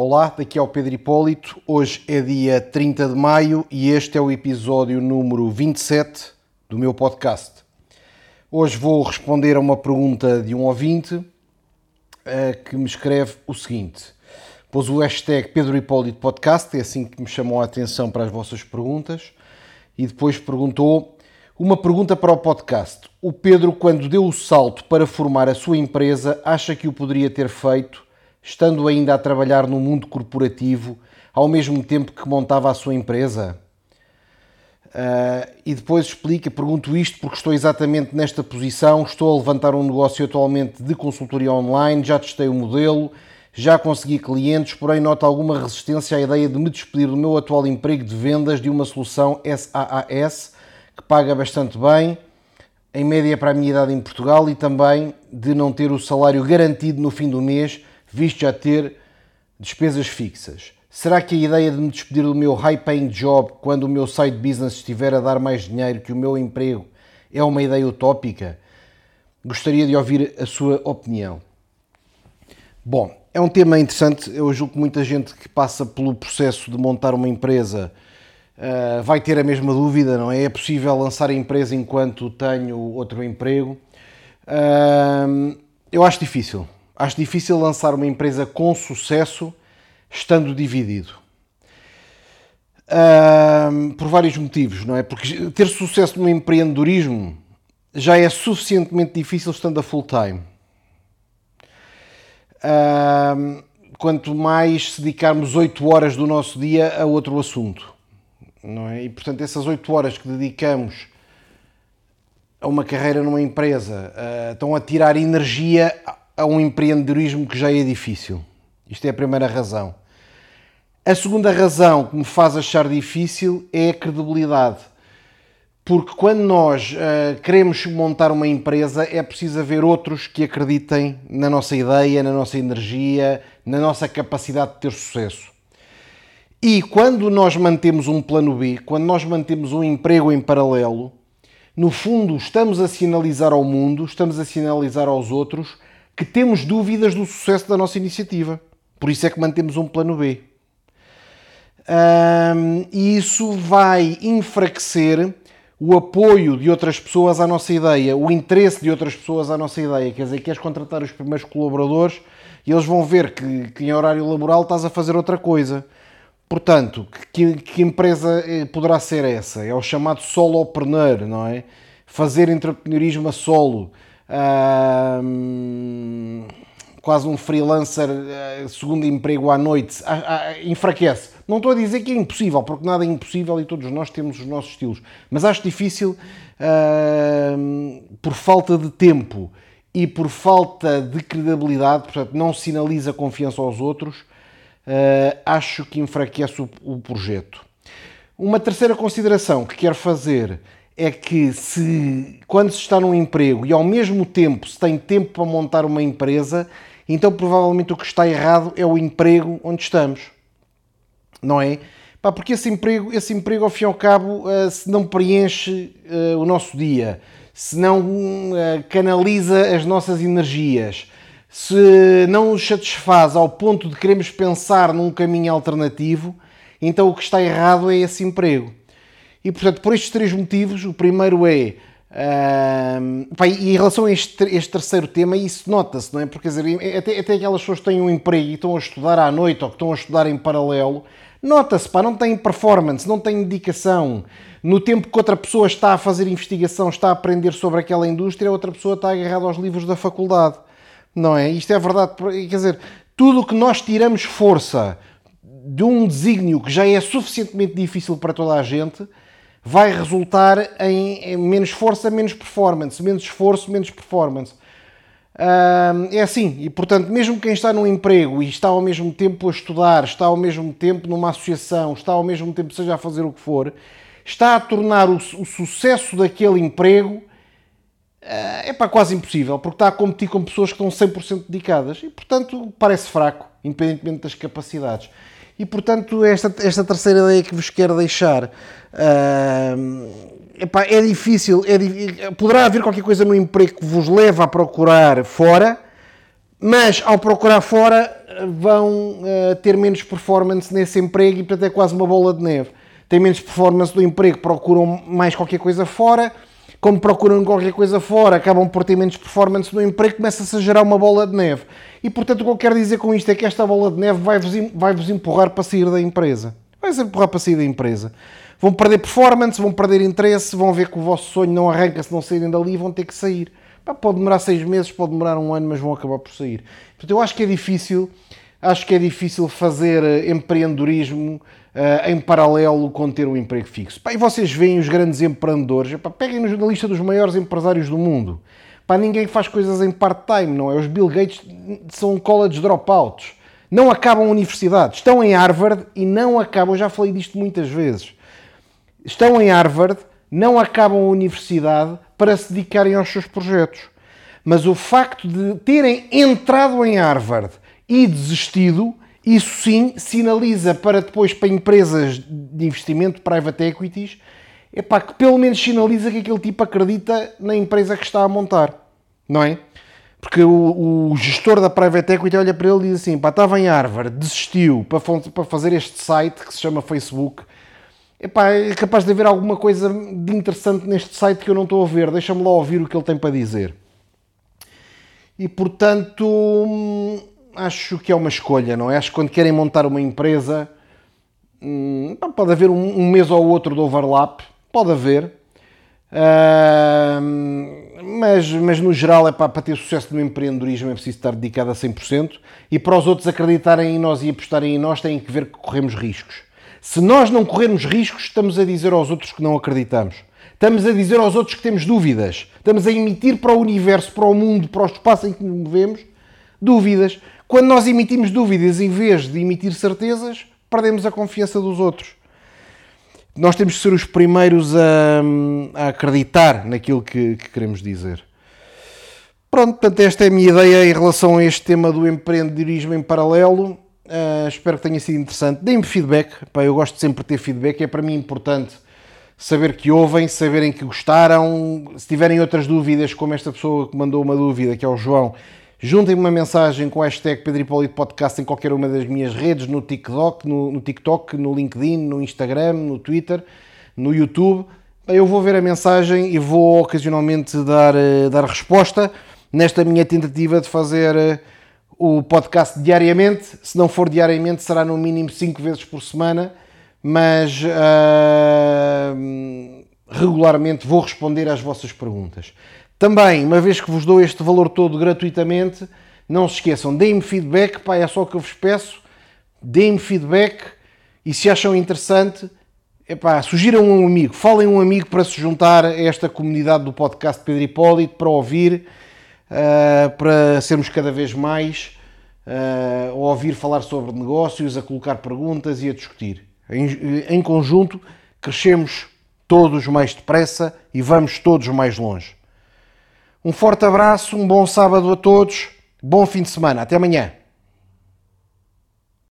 Olá, daqui é o Pedro Hipólito. Hoje é dia 30 de maio e este é o episódio número 27 do meu podcast. Hoje vou responder a uma pergunta de um ouvinte uh, que me escreve o seguinte: pôs o hashtag Pedro Hipólito Podcast, é assim que me chamou a atenção para as vossas perguntas, e depois perguntou uma pergunta para o podcast. O Pedro, quando deu o salto para formar a sua empresa, acha que o poderia ter feito estando ainda a trabalhar no mundo corporativo, ao mesmo tempo que montava a sua empresa? Uh, e depois explica, pergunto isto porque estou exatamente nesta posição, estou a levantar um negócio atualmente de consultoria online, já testei o modelo, já consegui clientes, porém noto alguma resistência à ideia de me despedir do meu atual emprego de vendas de uma solução SaaS que paga bastante bem, em média para a minha idade em Portugal, e também de não ter o salário garantido no fim do mês, visto já ter despesas fixas. Será que a ideia de me despedir do meu high-paying job quando o meu side business estiver a dar mais dinheiro que o meu emprego é uma ideia utópica? Gostaria de ouvir a sua opinião. Bom, é um tema interessante. Eu julgo que muita gente que passa pelo processo de montar uma empresa uh, vai ter a mesma dúvida, não é? É possível lançar a empresa enquanto tenho outro emprego? Uh, eu acho difícil. Acho difícil lançar uma empresa com sucesso estando dividido. Uh, por vários motivos, não é? Porque ter sucesso no empreendedorismo já é suficientemente difícil estando a full time. Uh, quanto mais se dedicarmos 8 horas do nosso dia a outro assunto não é? E portanto, essas oito horas que dedicamos a uma carreira numa empresa uh, estão a tirar energia a um empreendedorismo que já é difícil. Isto é a primeira razão. A segunda razão que me faz achar difícil é a credibilidade. Porque quando nós uh, queremos montar uma empresa, é preciso haver outros que acreditem na nossa ideia, na nossa energia, na nossa capacidade de ter sucesso. E quando nós mantemos um plano B, quando nós mantemos um emprego em paralelo, no fundo estamos a sinalizar ao mundo, estamos a sinalizar aos outros que temos dúvidas do sucesso da nossa iniciativa. Por isso é que mantemos um plano B. Um, e isso vai enfraquecer o apoio de outras pessoas à nossa ideia, o interesse de outras pessoas à nossa ideia. Quer dizer, queres contratar os primeiros colaboradores e eles vão ver que, que em horário laboral estás a fazer outra coisa. Portanto, que, que, empresa eh, poderá ser essa? É o chamado solopreneur, não é? Fazer entrepreneurrismo a solo. Quase um freelancer eh, segundo emprego à noite. Ah, ah, enfraquece. Não estou a dizer que é impossível, porque nada é impossível e todos nós temos os nossos estilos. Mas acho difícil por falta de tempo e por falta de credibilidade, portanto, não sinaliza confiança aos outros uh, acho que enfraquece o, o projeto. Uma terceira consideração que quero fazer é que se quando se está num emprego e ao mesmo tempo se tem tempo para montar uma empresa, então provavelmente o que está errado é o emprego onde estamos. Não é? Pá, porque esse emprego, esse emprego, ao fim e ao cabo, uh, se não preenche uh, o nosso dia, se não uh, canaliza as nossas energias, se não nos satisfaz ao ponto de queremos pensar num caminho alternativo, então o que está errado é esse emprego. E portanto, por estes três motivos, o primeiro é. E em relação a este, este terceiro tema, isso nota-se, não é? Porque dizer, até, até aquelas pessoas que têm um emprego e estão a estudar à noite ou que estão a estudar em paralelo, nota-se, pá, não têm performance, não têm dedicação. No tempo que outra pessoa está a fazer investigação, está a aprender sobre aquela indústria, outra pessoa está agarrada aos livros da faculdade não é? Isto é verdade, quer dizer, tudo o que nós tiramos força de um desígnio que já é suficientemente difícil para toda a gente, vai resultar em, em menos força, menos performance, menos esforço, menos performance. é assim, e portanto, mesmo quem está num emprego e está ao mesmo tempo a estudar, está ao mesmo tempo numa associação, está ao mesmo tempo, seja a fazer o que for, está a tornar o, o sucesso daquele emprego é para quase impossível, porque está a competir com pessoas que estão 100% dedicadas e, portanto, parece fraco, independentemente das capacidades. E, portanto, esta, esta terceira ideia que vos quero deixar uh, epá, é difícil, é, poderá haver qualquer coisa no emprego que vos leva a procurar fora, mas ao procurar fora vão uh, ter menos performance nesse emprego e portanto é quase uma bola de neve. Tem menos performance do emprego, procuram mais qualquer coisa fora, como procuram qualquer coisa fora, acabam por ter menos performance no emprego, começa-se a gerar uma bola de neve. E portanto o que eu quero dizer com isto é que esta bola de neve vai-vos vai -vos empurrar para sair da empresa. Vai-vos empurrar para sair da empresa. Vão perder performance, vão perder interesse, vão ver que o vosso sonho não arranca se não saírem dali e vão ter que sair. Pode demorar seis meses, pode demorar um ano, mas vão acabar por sair. Portanto, eu acho que é difícil, acho que é difícil fazer eh, empreendedorismo uh, em paralelo com ter um emprego fixo. Pá, e vocês veem os grandes empreendedores, pá, peguem-nos na lista dos maiores empresários do mundo. Pá, ninguém faz coisas em part-time, não é? Os Bill Gates são college dropouts. Não acabam a universidade. Estão em Harvard e não acabam, eu já falei disto muitas vezes. Estão em Harvard, não acabam a universidade para se dedicarem aos seus projetos. Mas o facto de terem entrado em Harvard e desistido, isso sim sinaliza para depois para empresas de investimento, private equities, é pá, que pelo menos sinaliza que aquele tipo acredita na empresa que está a montar, não é? Porque o, o gestor da private equity olha para ele e diz assim: pá, estava em Harvard, desistiu para, para fazer este site que se chama Facebook Epá, é capaz de haver alguma coisa de interessante neste site que eu não estou a ver, deixa-me lá ouvir o que ele tem para dizer. E portanto, acho que é uma escolha, não é? Acho que quando querem montar uma empresa, hum, pode haver um, um mês ou outro de overlap, pode haver, uh, mas, mas no geral é para, para ter sucesso no empreendedorismo é preciso estar dedicado a 100% e para os outros acreditarem em nós e apostarem em nós têm que ver que corremos riscos. Se nós não corrermos riscos, estamos a dizer aos outros que não acreditamos. Estamos a dizer aos outros que temos dúvidas. Estamos a emitir para o universo, para o mundo, para o espaço em que nos movemos, dúvidas. Quando nós emitimos dúvidas em vez de emitir certezas, perdemos a confiança dos outros. Nós temos que ser os primeiros a, a acreditar naquilo que, que queremos dizer. Pronto, portanto, esta é a minha ideia em relação a este tema do empreendedorismo em paralelo. Uh, espero que tenha sido interessante. Deem-me feedback. Pá, eu gosto de sempre ter feedback. É para mim importante saber que ouvem, saberem que gostaram. Se tiverem outras dúvidas, como esta pessoa que mandou uma dúvida, que é o João, juntem-me uma mensagem com o hashtag Pedro Hipólito Podcast em qualquer uma das minhas redes, no TikTok, no, no, TikTok, no LinkedIn, no Instagram, no Twitter, no YouTube. Eu vou ver a mensagem e vou ocasionalmente dar, uh, dar resposta nesta minha tentativa de fazer. Uh, o podcast diariamente. Se não for diariamente, será no mínimo 5 vezes por semana, mas uh, regularmente vou responder às vossas perguntas. Também, uma vez que vos dou este valor todo gratuitamente, não se esqueçam, deem-me feedback, pá, é só o que eu vos peço, deem-me feedback e se acham interessante, epá, sugiram um amigo, falem um amigo para se juntar a esta comunidade do podcast Pedro Hipólito, para ouvir uh, para sermos cada vez mais uh, a ouvir falar sobre negócios, a colocar perguntas e a discutir. Em, em conjunto, crescemos todos mais depressa e vamos todos mais longe. Um forte abraço, um bom sábado a todos, bom fim de semana. Até amanhã.